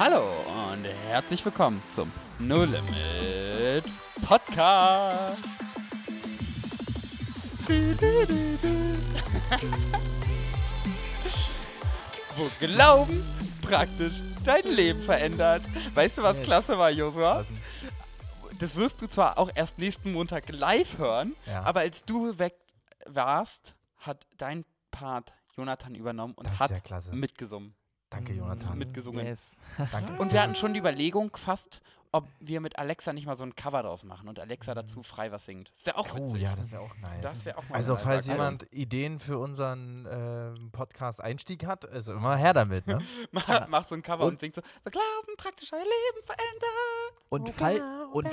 Hallo und herzlich willkommen zum No Limit Podcast. Wo Glauben praktisch dein Leben verändert. Weißt du, was klasse war, Josua? Das wirst du zwar auch erst nächsten Montag live hören, Ja. aber als du weg warst, hat dein Part Jonathan übernommen und Das hat ja mitgesungen. Danke, Jonathan. mitgesungen. Yes. Danke. Und wir hatten schon die Überlegung fast, ob wir mit Alexa nicht mal so ein Cover draus machen und Alexa dazu frei was singt. Das wäre auch Oh witzig. ja, das wäre auch nice. Das wäre auch mal also, falls jemand Ideen für unseren ähm, Podcast-Einstieg hat, also immer her damit, ne? Ma- macht so ein Cover und, Und- singt so, wir glauben praktisch euer Leben verändert. Und, Oh, fall, genau, und.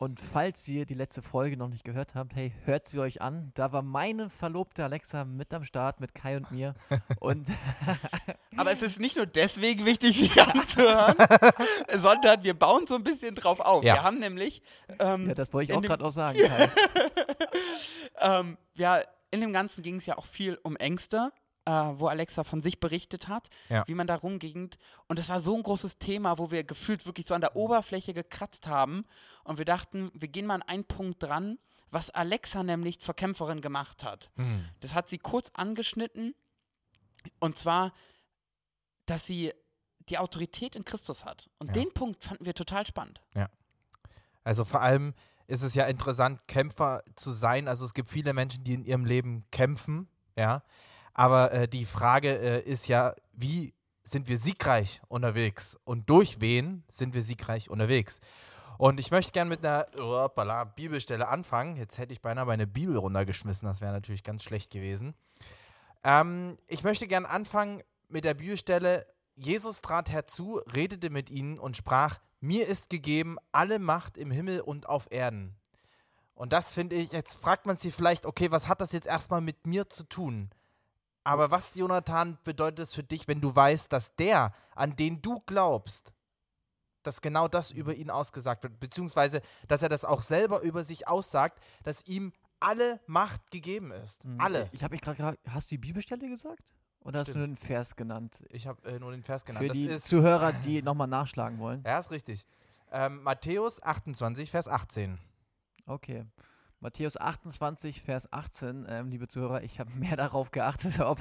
Und falls ihr die letzte Folge noch nicht gehört habt, hey, hört sie euch an. Da war meine Verlobte Alexa mit am Start, mit Kai und mir. und Aber es ist nicht nur deswegen wichtig, sie anzuhören, sondern wir bauen so ein bisschen drauf auf. Ja. Wir haben nämlich, ähm, ja, das wollte ich auch gerade noch sagen, Kai. ähm, ja, in dem Ganzen ging es ja auch viel um Ängste, äh, wo Alexa von sich berichtet hat, Ja. wie man da rumging. Und es war so ein großes Thema, wo wir gefühlt wirklich so an der Oberfläche gekratzt haben. Und wir dachten, wir gehen mal an einen Punkt dran, was Alexa nämlich zur Kämpferin gemacht hat. Hm. Das hat sie kurz angeschnitten. Und zwar, dass sie die Autorität in Christus hat. Und Ja. den Punkt fanden wir total spannend. Also vor allem ist es ja interessant, Kämpfer zu sein. Also es gibt viele Menschen, die in ihrem Leben kämpfen, ja. Aber äh, die Frage äh, ist ja, wie sind wir siegreich unterwegs und durch wen sind wir siegreich unterwegs? Und ich möchte gerne mit einer hoppala, Bibelstelle anfangen. Jetzt hätte ich beinahe meine Bibel runtergeschmissen, das wäre natürlich ganz schlecht gewesen. Ähm, ich möchte gerne anfangen mit der Bibelstelle. Jesus trat herzu, redete mit ihnen und sprach: Mir ist gegeben alle Macht im Himmel und auf Erden. Und das finde ich, jetzt fragt man sich vielleicht, okay, was hat das jetzt erstmal mit mir zu tun? Aber was, Jonathan, bedeutet es für dich, wenn du weißt, dass der, an den du glaubst, dass genau das über ihn ausgesagt wird, beziehungsweise, dass er das auch selber über sich aussagt, dass ihm alle Macht gegeben ist. Mhm. Alle. Ich habe mich gerade gefragt, hast du die Bibelstelle gesagt? Oder hast du nur Stimmt. einen Vers genannt? Ich habe äh, nur den Vers genannt. Für das die Zuhörer, die nochmal nachschlagen wollen. ja, ist richtig. Ähm, Matthäus 28, Vers 18. Okay. Matthäus 28, Vers 18, ähm, liebe Zuhörer, ich habe mehr darauf geachtet, ob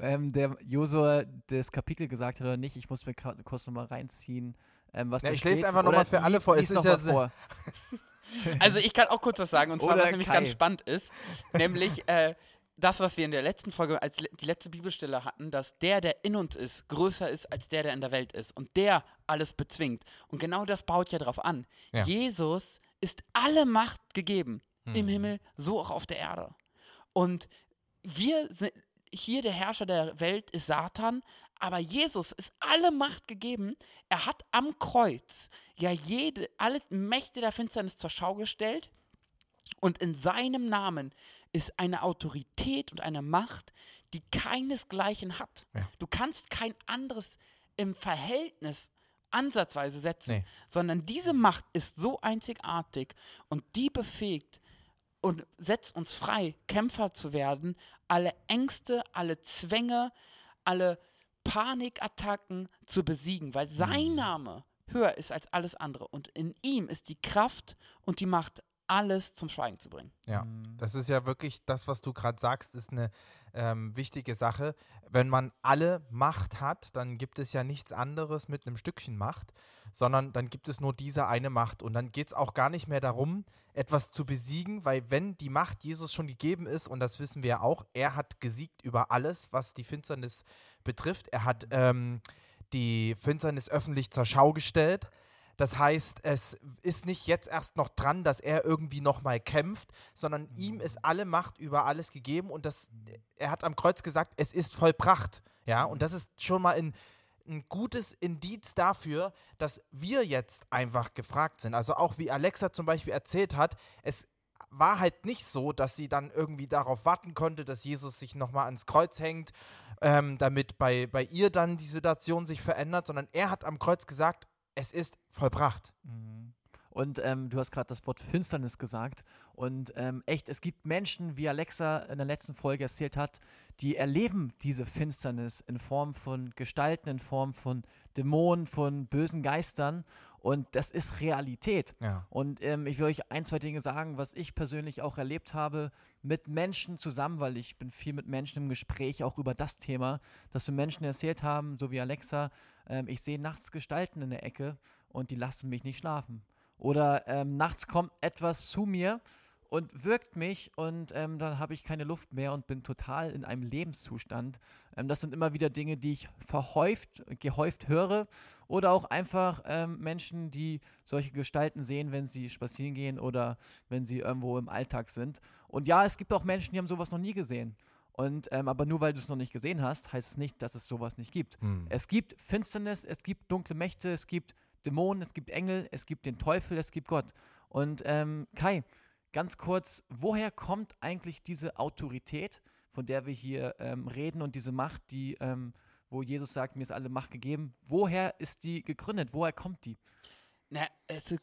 ähm, der Josua das Kapitel gesagt hat oder nicht. Ich muss mir kurz nochmal reinziehen, ähm, was Ja, da ich lese steht. einfach noch mal Oder für alle vor. Es ist ja vor. Also ich kann auch kurz was sagen, und zwar, Oder was nämlich Kai. ganz spannend ist, nämlich äh, das, was wir in der letzten Folge als le die letzte Bibelstelle hatten, dass der, der in uns ist, größer ist als der, der in der Welt ist und der alles bezwingt. Und genau das baut ja drauf an. Ja. Jesus ist alle Macht gegeben, im Mhm. Himmel, so auch auf der Erde. Und wir sind, hier der Herrscher der Welt ist Satan, aber Jesus ist alle Macht gegeben. Er hat am Kreuz ja jede, alle Mächte der Finsternis zur Schau gestellt. Und in seinem Namen ist eine Autorität und eine Macht, die keinesgleichen hat. Ja. Du kannst kein anderes im Verhältnis ansatzweise setzen, Nee. sondern diese Macht ist so einzigartig und die befähigt und setzt uns frei, Kämpfer zu werden, alle Ängste, alle Zwänge, alle Panikattacken zu besiegen, weil sein Mhm. Name höher ist als alles andere und in ihm ist die Kraft und die Macht, alles zum Schweigen zu bringen. Ja, Mhm. das ist ja wirklich das, was du gerade sagst, ist eine ähm, wichtige Sache. Wenn man alle Macht hat, dann gibt es ja nichts anderes mit einem Stückchen Macht, sondern dann gibt es nur diese eine Macht. Und dann geht es auch gar nicht mehr darum, etwas zu besiegen, weil wenn die Macht Jesus schon gegeben ist, und das wissen wir ja auch, er hat gesiegt über alles, was die Finsternis betrifft. Er hat ähm, die Finsternis öffentlich zur Schau gestellt. Das heißt, es ist nicht jetzt erst noch dran, dass er irgendwie nochmal kämpft, sondern ihm ist alle Macht über alles gegeben und das, er hat am Kreuz gesagt, es ist vollbracht. Ja, und das ist schon mal ein, ein gutes Indiz dafür, dass wir jetzt einfach gefragt sind. Also auch wie Alexa zum Beispiel erzählt hat, es war halt nicht so, dass sie dann irgendwie darauf warten konnte, dass Jesus sich nochmal ans Kreuz hängt, ähm, damit bei, bei ihr dann die Situation sich verändert, sondern er hat am Kreuz gesagt, es ist vollbracht. Mhm. Und ähm, du hast gerade das Wort Finsternis gesagt. Und ähm, echt, es gibt Menschen, wie Alexa in der letzten Folge erzählt hat, die erleben diese Finsternis in Form von Gestalten, in Form von Dämonen, von bösen Geistern. Und das ist Realität. Ja. Und ähm, ich will euch ein, zwei Dinge sagen, was ich persönlich auch erlebt habe mit Menschen zusammen, weil ich bin viel mit Menschen im Gespräch auch über das Thema, dass wir Menschen erzählt haben, so wie Alexa, ähm, ich sehe nachts Gestalten in der Ecke und die lassen mich nicht schlafen. Oder ähm, nachts kommt etwas zu mir und wirkt mich und ähm, dann habe ich keine Luft mehr und bin total in einem Lebenszustand. Ähm, das sind immer wieder Dinge, die ich verhäuft, gehäuft höre oder auch einfach ähm, Menschen, die solche Gestalten sehen, wenn sie spazieren gehen oder wenn sie irgendwo im Alltag sind. Und ja, es gibt auch Menschen, die haben sowas noch nie gesehen. Und ähm, aber nur weil du es noch nicht gesehen hast, heißt es nicht, dass es sowas nicht gibt. Hm. Es gibt Finsternis, es gibt dunkle Mächte, es gibt Dämonen, es gibt Engel, es gibt den Teufel, es gibt Gott. Und ähm, Kai, ganz kurz, woher kommt eigentlich diese Autorität, von der wir hier ähm, reden und diese Macht, die, ähm, wo Jesus sagt, mir ist alle Macht gegeben, woher ist die gegründet? Woher kommt die? Na, es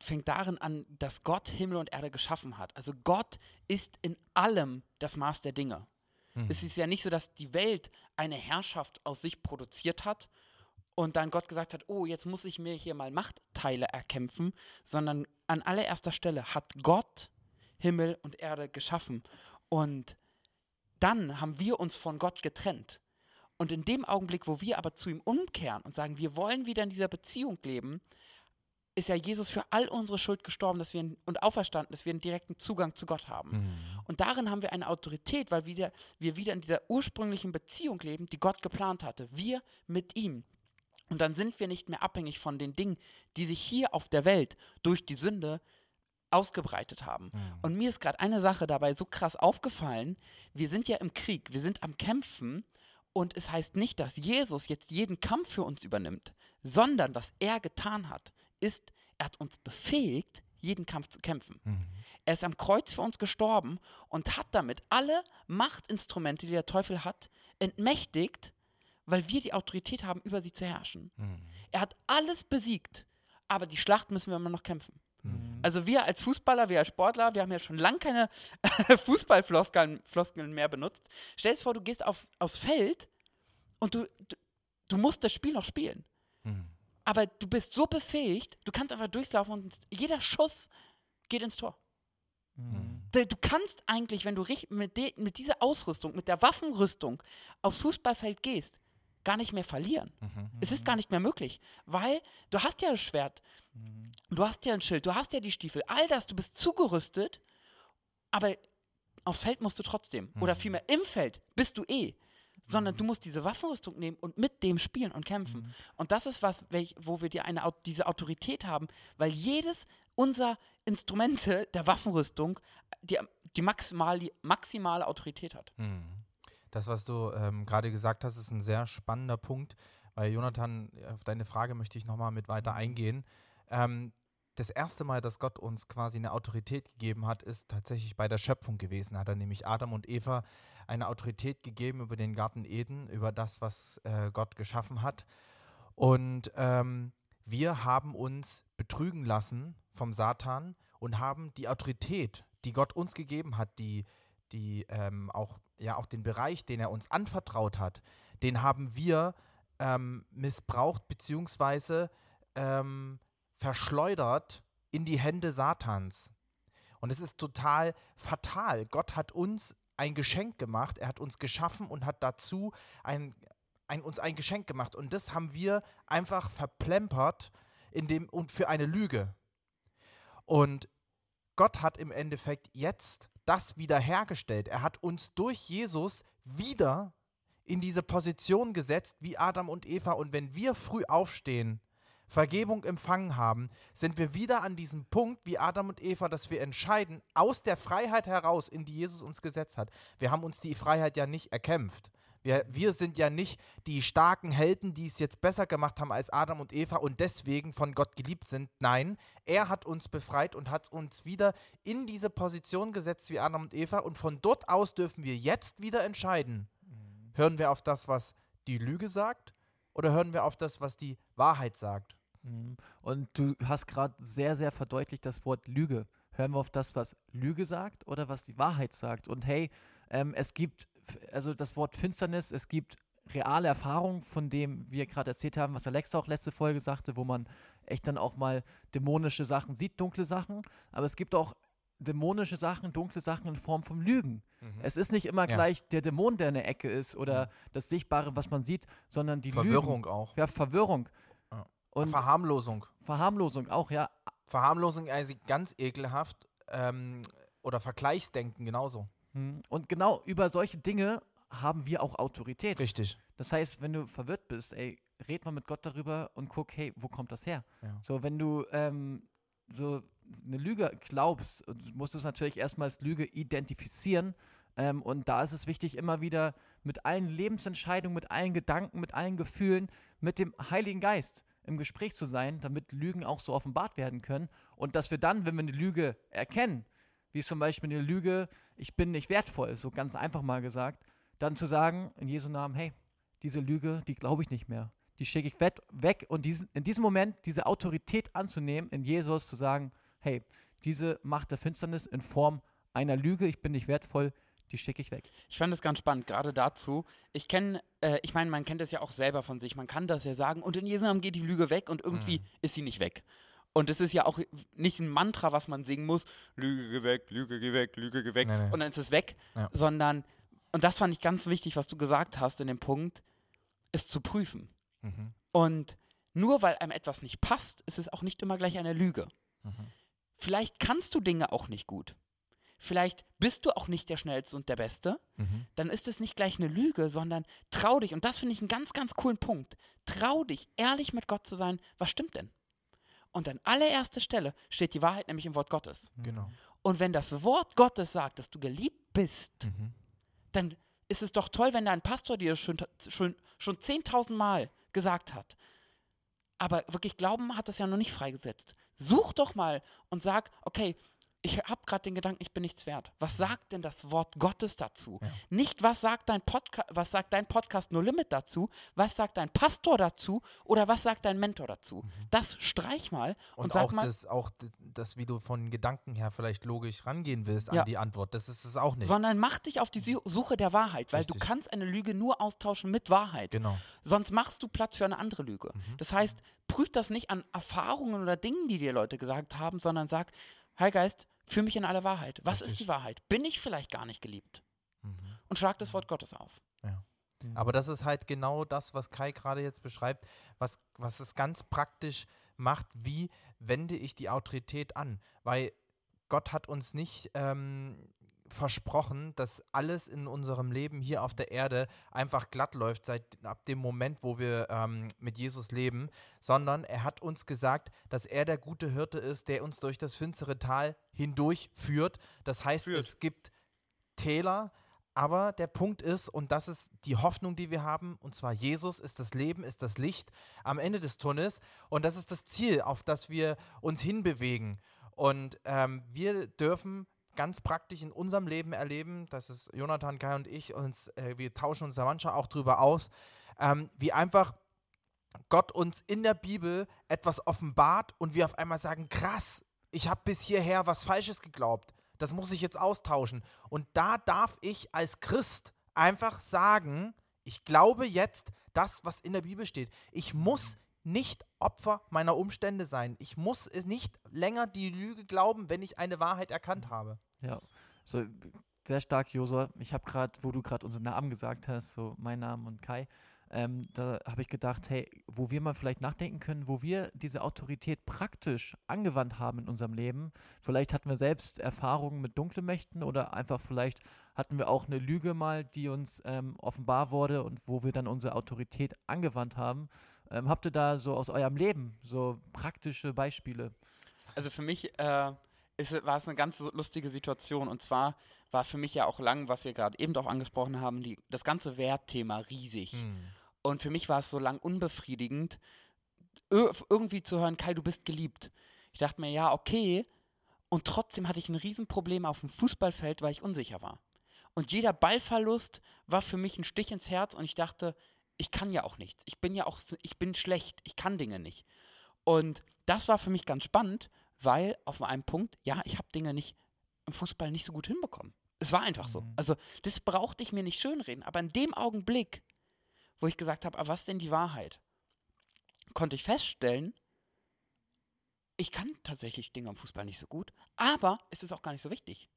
fängt darin an, dass Gott Himmel und Erde geschaffen hat. Also Gott ist in allem das Maß der Dinge. Hm. Es ist ja nicht so, dass die Welt eine Herrschaft aus sich produziert hat und dann Gott gesagt hat, oh, jetzt muss ich mir hier mal Machtteile erkämpfen, sondern an allererster Stelle hat Gott Himmel und Erde geschaffen. Und dann haben wir uns von Gott getrennt. Und in dem Augenblick, wo wir aber zu ihm umkehren und sagen, wir wollen wieder in dieser Beziehung leben, ist ja Jesus für all unsere Schuld gestorben dass wir, und auferstanden, dass wir einen direkten Zugang zu Gott haben. Hm. Und darin haben wir eine Autorität, weil wieder, wir wieder in dieser ursprünglichen Beziehung leben, die Gott geplant hatte. Wir mit ihm. Und dann sind wir nicht mehr abhängig von den Dingen, die sich hier auf der Welt durch die Sünde ausgebreitet haben. Hm. Und mir ist gerade eine Sache dabei so krass aufgefallen. Wir sind ja im Krieg, wir sind am Kämpfen. Und es heißt nicht, dass Jesus jetzt jeden Kampf für uns übernimmt, sondern was er getan hat, ist, er hat uns befähigt, jeden Kampf zu kämpfen. Hm. Er ist am Kreuz für uns gestorben und hat damit alle Machtinstrumente, die der Teufel hat, entmächtigt, weil wir die Autorität haben, über sie zu herrschen. Hm. Er hat alles besiegt, aber die Schlacht müssen wir immer noch kämpfen. Hm. Also wir als Fußballer, wir als Sportler, wir haben ja schon lange keine Fußballfloskeln Floskeln mehr benutzt. Stell dir vor, du gehst auf, aufs Feld und du, du, du musst das Spiel noch spielen. Aber du bist so befähigt, du kannst einfach durchlaufen und jeder Schuss geht ins Tor. Mhm. Du kannst eigentlich, wenn du mit, de, mit dieser Ausrüstung, mit der Waffenrüstung aufs Fußballfeld gehst, gar nicht mehr verlieren. Mhm. Es ist gar nicht mehr möglich, weil du hast ja das Schwert, Mhm. du hast ja ein Schild, du hast ja die Stiefel, all das, du bist zugerüstet, aber aufs Feld musst du trotzdem. Oder Mhm. vielmehr im Feld bist du eh. Sondern du musst diese Waffenrüstung nehmen und mit dem spielen und kämpfen. Mhm. Und das ist was, welch, wo wir dir eine, diese Autorität haben, weil jedes unserer Instrumente der Waffenrüstung die, die maximale, maximale Autorität hat. Hm. Das, was du ähm, gerade gesagt hast, ist ein sehr spannender Punkt, weil Jonathan, auf deine Frage möchte ich nochmal mit weiter eingehen. Ähm, das erste Mal, dass Gott uns quasi eine Autorität gegeben hat, ist tatsächlich bei der Schöpfung gewesen. Hat er nämlich Adam und Eva eine Autorität gegeben über den Garten Eden, über das, was äh, Gott geschaffen hat. Und ähm, wir haben uns betrügen lassen vom Satan und haben die Autorität, die Gott uns gegeben hat, die, die ähm, auch, ja, auch den Bereich, den er uns anvertraut hat, den haben wir ähm, missbraucht beziehungsweise ähm, verschleudert in die Hände Satans. Und es ist total fatal. Gott hat uns ein Geschenk gemacht, er hat uns geschaffen und hat dazu ein, ein, uns ein Geschenk gemacht. Und das haben wir einfach verplempert in dem, und für eine Lüge. Und Gott hat im Endeffekt jetzt das wiederhergestellt. Er hat uns durch Jesus wieder in diese Position gesetzt wie Adam und Eva. Und wenn wir früh aufstehen, Vergebung empfangen haben, sind wir wieder an diesem Punkt wie Adam und Eva, dass wir entscheiden, aus der Freiheit heraus, in die Jesus uns gesetzt hat. Wir haben uns die Freiheit ja nicht erkämpft. Wir, wir sind ja nicht die starken Helden, die es jetzt besser gemacht haben als Adam und Eva und deswegen von Gott geliebt sind. Nein, er hat uns befreit und hat uns wieder in diese Position gesetzt wie Adam und Eva und von dort aus dürfen wir jetzt wieder entscheiden. Hören wir auf das, was die Lüge sagt oder hören wir auf das, was die Wahrheit sagt? Mhm. Und du hast gerade sehr, sehr verdeutlicht das Wort Lüge. Hören wir auf das, was Lüge sagt oder was die Wahrheit sagt? Und hey, ähm, es gibt, also das Wort Finsternis, es gibt reale Erfahrungen, von dem wir gerade erzählt haben, was Alexa auch letzte Folge sagte, wo man echt dann auch mal dämonische Sachen sieht, dunkle Sachen. Aber es gibt auch dämonische Sachen, dunkle Sachen in Form von Lügen. Mhm. Es ist nicht immer Ja. gleich der Dämon, der in der Ecke ist oder Mhm. das Sichtbare, was man sieht, sondern die Verwirrung Lügen. auch. Ja, Verwirrung. Ja. Und Verharmlosung. Verharmlosung auch, ja. Verharmlosung also ganz ekelhaft. Ähm, oder Vergleichsdenken genauso. Hm. Und genau über solche Dinge haben wir auch Autorität. Richtig. Das heißt, wenn du verwirrt bist, ey, red mal mit Gott darüber und guck, hey, wo kommt das her? Ja. So, wenn du ähm, so eine Lüge glaubst, und du musst es natürlich erstmal als Lüge identifizieren. Ähm, und da ist es wichtig, immer wieder mit allen Lebensentscheidungen, mit allen Gedanken, mit allen Gefühlen, mit dem Heiligen Geist im Gespräch zu sein, damit Lügen auch so offenbart werden können. Und dass wir dann, wenn wir eine Lüge erkennen, wie zum Beispiel eine Lüge, ich bin nicht wertvoll, so ganz einfach mal gesagt, dann zu sagen, in Jesu Namen, hey, diese Lüge, die glaube ich nicht mehr. Die schicke ich weg, weg und diesen, in diesem Moment diese Autorität anzunehmen, in Jesus zu sagen, hey, diese Macht der Finsternis in Form einer Lüge, ich bin nicht wertvoll, die schicke ich weg. Ich fand es ganz spannend, gerade dazu. Ich kenne, äh, ich meine, man kennt das ja auch selber von sich. Man kann das ja sagen und in Jesu Namen geht die Lüge weg und irgendwie Mhm. ist sie nicht weg. Und es ist ja auch nicht ein Mantra, was man singen muss, Lüge geh weg, Lüge geh weg, Lüge geh weg Nee, nee. und dann ist es weg, Ja. sondern, und das fand ich ganz wichtig, was du gesagt hast in dem Punkt, es zu prüfen. Mhm. Und nur weil einem etwas nicht passt, ist es auch nicht immer gleich eine Lüge. Mhm. Vielleicht kannst du Dinge auch nicht gut. Vielleicht bist du auch nicht der Schnellste und der Beste. Mhm. Dann ist es nicht gleich eine Lüge, sondern trau dich. Und das finde ich einen ganz, ganz coolen Punkt. Trau dich, ehrlich mit Gott zu sein. Was stimmt denn? Und an allererster Stelle steht die Wahrheit nämlich im Wort Gottes. Genau. Und wenn das Wort Gottes sagt, dass du geliebt bist, Mhm. dann ist es doch toll, wenn dein Pastor dir das schon, schon, schon 10.000 Mal gesagt hat. Aber wirklich Glauben hat das ja noch nicht freigesetzt. Such doch mal und sag, okay, ich habe gerade den Gedanken, ich bin nichts wert. Was sagt denn das Wort Gottes dazu? Ja. Nicht, was sagt, dein Podca was sagt dein Podcast No Limit dazu, was sagt dein Pastor dazu oder was sagt dein Mentor dazu. Das streich mal und, Und, sag auch, mal, das, auch das, wie du von Gedanken her vielleicht logisch rangehen willst Ja. an die Antwort, das ist es auch nicht. sondern mach dich auf die Su- Suche der Wahrheit, weil du Richtig. kannst eine Lüge nur austauschen mit Wahrheit. genau. Sonst machst du Platz für eine andere Lüge. Mhm. Das heißt, prüf das nicht an Erfahrungen oder Dingen, die dir Leute gesagt haben, sondern sag, Heil Geist, führ mich in alle Wahrheit. Was ist Richtig. die Wahrheit? Bin ich vielleicht gar nicht geliebt? Mhm. Und schlag das Wort Gottes auf. Aber das ist halt genau das, was Kai gerade jetzt beschreibt, was, was es ganz praktisch macht, wie wende ich die Autorität an. Weil Gott hat uns nicht ähm, versprochen, dass alles in unserem Leben hier auf der Erde einfach glatt läuft, seit ab dem Moment, wo wir ähm, mit Jesus leben, sondern er hat uns gesagt, dass er der gute Hirte ist, der uns durch das finstere Tal hindurch führt. Das heißt, Führt. es gibt Täler, aber der Punkt ist, und das ist die Hoffnung, die wir haben, und zwar Jesus ist das Leben, ist das Licht am Ende des Tunnels. Und das ist das Ziel, auf das wir uns hinbewegen. Und ähm, wir dürfen ganz praktisch in unserem Leben erleben, das ist Jonathan, Kai und ich, uns, äh, wir tauschen uns da manchmal auch drüber aus, ähm, wie einfach Gott uns in der Bibel etwas offenbart und wir auf einmal sagen, krass, ich habe bis hierher was Falsches geglaubt. Das muss ich jetzt austauschen. Und da darf ich als Christ einfach sagen, ich glaube jetzt das, was in der Bibel steht. Ich muss nicht Opfer meiner Umstände sein. Ich muss nicht länger die Lüge glauben, wenn ich eine Wahrheit erkannt habe. Ja, so sehr stark, Josua. Ich habe gerade, wo du gerade unseren Namen gesagt hast, so mein Name und Kai, ähm, da habe ich gedacht, hey, wo wir mal vielleicht nachdenken können, wo wir diese Autorität praktisch angewandt haben in unserem Leben. Vielleicht hatten wir selbst Erfahrungen mit dunklen Mächten oder einfach vielleicht hatten wir auch eine Lüge mal, die uns ähm, offenbar wurde und wo wir dann unsere Autorität angewandt haben. Ähm, habt ihr da so aus eurem Leben so praktische Beispiele? Also für mich äh, ist, war es eine ganz lustige Situation. Und zwar war für mich ja auch lang, was wir gerade eben auch angesprochen haben, die, das ganze Wertthema riesig. Und für mich war es so lang unbefriedigend, ir irgendwie zu hören, Kai, du bist geliebt. Ich dachte mir, ja, okay. Und trotzdem hatte ich ein Riesenproblem auf dem Fußballfeld, weil ich unsicher war. Und jeder Ballverlust war für mich ein Stich ins Herz und ich dachte, ich kann ja auch nichts. Ich bin ja auch, ich bin schlecht. Ich kann Dinge nicht. Und das war für mich ganz spannend, weil auf einem Punkt, ja, ich habe Dinge nicht im Fußball nicht so gut hinbekommen. Es war einfach so. Mhm. Also, das brauchte ich mir nicht schönreden. Aber in dem Augenblick, wo ich gesagt habe, aber was denn die Wahrheit, konnte ich feststellen, ich kann tatsächlich Dinge am Fußball nicht so gut, aber es ist auch gar nicht so wichtig.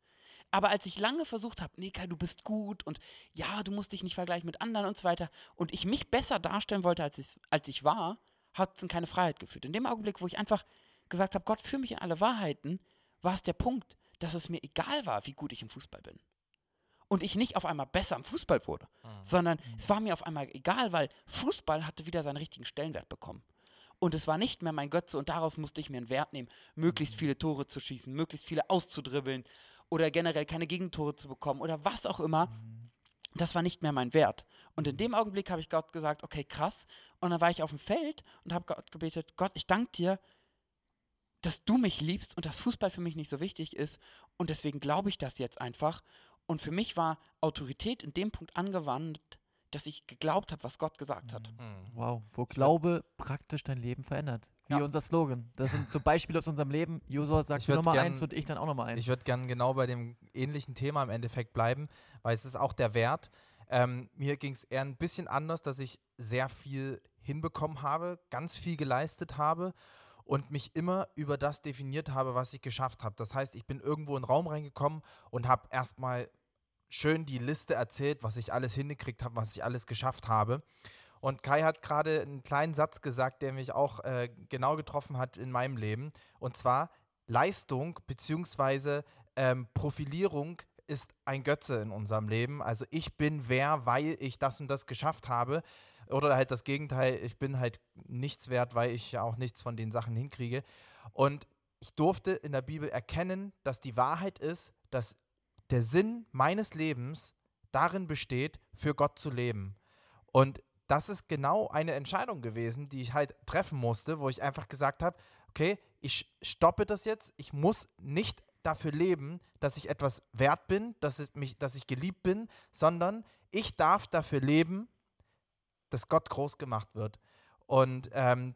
Aber als ich lange versucht habe, nee, Kai, du bist gut und ja, du musst dich nicht vergleichen mit anderen und so weiter, und ich mich besser darstellen wollte, als ich, als ich war, hat es in keine Freiheit geführt. In dem Augenblick, wo ich einfach gesagt habe, Gott, führ mich in alle Wahrheiten, war es der Punkt, dass es mir egal war, wie gut ich im Fußball bin. Und ich nicht auf einmal besser im Fußball wurde, sondern es war mir auf einmal egal, weil Fußball hatte wieder seinen richtigen Stellenwert bekommen. Und es war nicht mehr mein Götze und daraus musste ich mir einen Wert nehmen, möglichst viele Tore zu schießen, möglichst viele auszudribbeln oder generell keine Gegentore zu bekommen oder was auch immer. Das war nicht mehr mein Wert. Und in dem Augenblick habe ich Gott gesagt, okay, krass. Und dann war ich auf dem Feld und habe Gott gebetet, Gott, ich danke dir, dass du mich liebst und dass Fußball für mich nicht so wichtig ist. Und deswegen glaube ich das jetzt einfach. Und für mich war Autorität in dem Punkt angewandt, dass ich geglaubt habe, was Gott gesagt hat. Mhm. Wow, wo Glaube praktisch dein Leben verändert. Wie Ja. unser Slogan. Das sind so Beispiele aus unserem Leben. Josua sagt Nummer gern- eins und ich dann auch Nummer eins. Ich würde gern genau bei dem ähnlichen Thema im Endeffekt bleiben, weil es ist auch der Wert. Ähm, mir ging es eher ein bisschen anders, dass ich sehr viel hinbekommen habe, ganz viel geleistet habe und mich immer über das definiert habe, was ich geschafft habe. Das heißt, ich bin irgendwo in den Raum reingekommen und habe erstmal schön die Liste erzählt, was ich alles hingekriegt habe, was ich alles geschafft habe. Und Kai hat gerade einen kleinen Satz gesagt, der mich auch äh, genau getroffen hat in meinem Leben. Und zwar, Leistung bzw. Ähm, Profilierung ist ein Götze in unserem Leben. Also ich bin wer, weil ich das und das geschafft habe. Oder halt das Gegenteil, ich bin halt nichts wert, weil ich ja auch nichts von den Sachen hinkriege. Und ich durfte in der Bibel erkennen, dass die Wahrheit ist, dass der Sinn meines Lebens darin besteht, für Gott zu leben. Und das ist genau eine Entscheidung gewesen, die ich halt treffen musste, wo ich einfach gesagt habe, okay, ich stoppe das jetzt, ich muss nicht dafür leben, dass ich etwas wert bin, dass, es mich, dass ich geliebt bin, sondern ich darf dafür leben, dass Gott groß gemacht wird. Und ähm,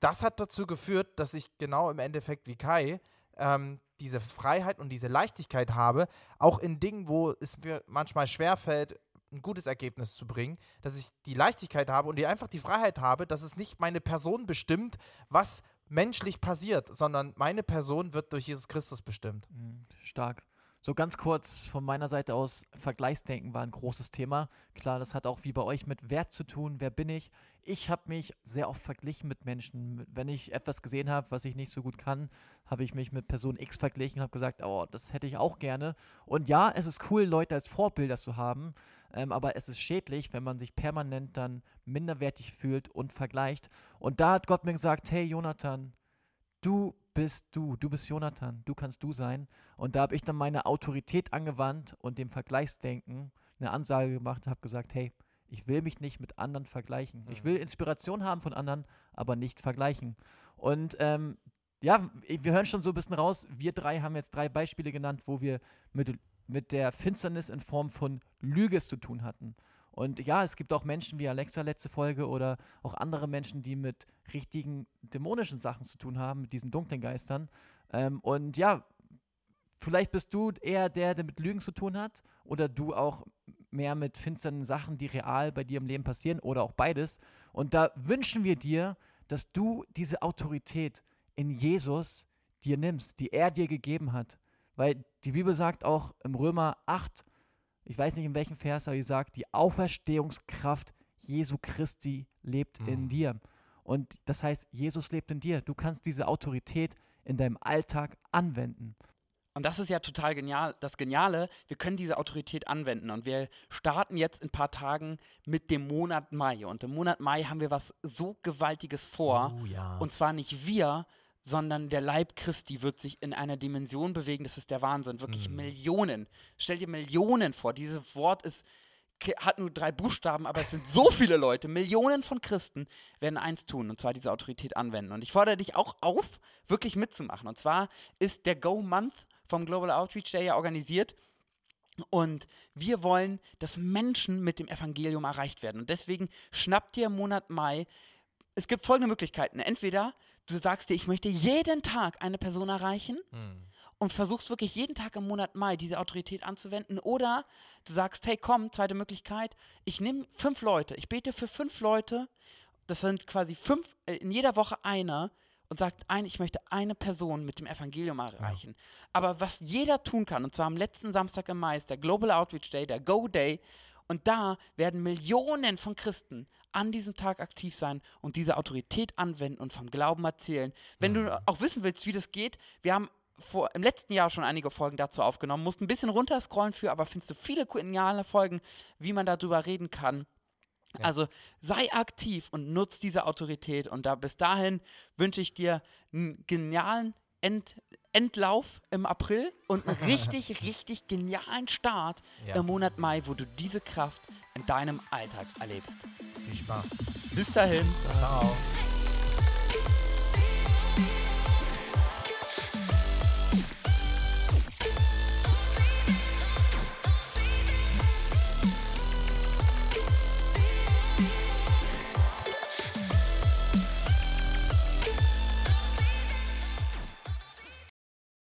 das hat dazu geführt, dass ich genau im Endeffekt wie Kai ähm, diese Freiheit und diese Leichtigkeit habe, auch in Dingen, wo es mir manchmal schwerfällt, ein gutes Ergebnis zu bringen, dass ich die Leichtigkeit habe und die einfach die Freiheit habe, dass es nicht meine Person bestimmt, was menschlich passiert, sondern meine Person wird durch Jesus Christus bestimmt. Mhm, Stark. So ganz kurz von meiner Seite aus, Vergleichsdenken war ein großes Thema. Klar, das hat auch wie bei euch mit Wert zu tun. Wer bin ich? Ich habe mich sehr oft verglichen mit Menschen. Wenn ich etwas gesehen habe, was ich nicht so gut kann, habe ich mich mit Person X verglichen und habe gesagt, oh, das hätte ich auch gerne. Und ja, es ist cool, Leute als Vorbilder zu haben, ähm, aber es ist schädlich, wenn man sich permanent dann minderwertig fühlt und vergleicht. Und da hat Gott mir gesagt, hey Jonathan, du bist du, du bist Jonathan, du kannst du sein. Und da habe ich dann meine Autorität angewandt und dem Vergleichsdenken eine Ansage gemacht und habe gesagt, hey, ich will mich nicht mit anderen vergleichen. Ich will Inspiration haben von anderen, aber nicht vergleichen. Und ähm, ja, wir hören schon so ein bisschen raus. Wir drei haben jetzt drei Beispiele genannt, wo wir mit, mit der Finsternis in Form von Lüge zu tun hatten. Und ja, es gibt auch Menschen wie Alexa letzte Folge oder auch andere Menschen, die mit richtigen dämonischen Sachen zu tun haben, mit diesen dunklen Geistern. Ähm, und ja, vielleicht bist du eher der, der mit Lügen zu tun hat oder du auch mehr mit finsteren Sachen, die real bei dir im Leben passieren oder auch beides. Und da wünschen wir dir, dass du diese Autorität in Jesus dir nimmst, die er dir gegeben hat. Weil die Bibel sagt auch im Römer 8, ich weiß nicht in welchem Vers, aber sie sagt, die Auferstehungskraft Jesu Christi lebt in Mhm. dir. Und das heißt, Jesus lebt in dir. Du kannst diese Autorität in deinem Alltag anwenden. Und das ist ja total genial. Das Geniale, wir können diese Autorität anwenden. Und wir starten jetzt in ein paar Tagen mit dem Monat Mai. Und im Monat Mai haben wir was so Gewaltiges vor. Oh ja. Und zwar nicht wir, sondern der Leib Christi wird sich in einer Dimension bewegen. Das ist der Wahnsinn. Wirklich Mhm. Millionen. Stell dir Millionen vor. Dieses Wort ist, hat nur drei Buchstaben, aber es sind so viele Leute. Millionen von Christen werden eins tun, und zwar diese Autorität anwenden. Und ich fordere dich auch auf, wirklich mitzumachen. Und zwar ist der Go Month vom Global Outreach Day ja organisiert. Und wir wollen, dass Menschen mit dem Evangelium erreicht werden. Und deswegen schnappt dir im Monat Mai. Es gibt folgende Möglichkeiten. Entweder du sagst dir, ich möchte jeden Tag eine Person erreichen Hm. und versuchst wirklich jeden Tag im Monat Mai diese Autorität anzuwenden. Oder du sagst, hey, komm, zweite Möglichkeit, ich nehme fünf Leute, ich bete für fünf Leute, das sind quasi fünf, äh, in jeder Woche einer und sagt ein, ich möchte eine Person mit dem Evangelium erreichen. Aber was jeder tun kann, und zwar am letzten Samstag im Mai ist der Global Outreach Day, der Go Day, und da werden Millionen von Christen an diesem Tag aktiv sein und diese Autorität anwenden und vom Glauben erzählen. Wenn Mhm. du auch wissen willst, wie das geht, wir haben vor, im letzten Jahr schon einige Folgen dazu aufgenommen, musst ein bisschen runterscrollen für, aber findest du viele geniale Folgen, wie man darüber reden kann. Ja. Also sei aktiv und nutz diese Autorität. Und da bis dahin wünsche ich dir einen genialen End, Endlauf im April und einen richtig, richtig genialen Start Ja. im Monat Mai, wo du diese Kraft in deinem Alltag erlebst. Viel Spaß. Bis dahin. Ciao.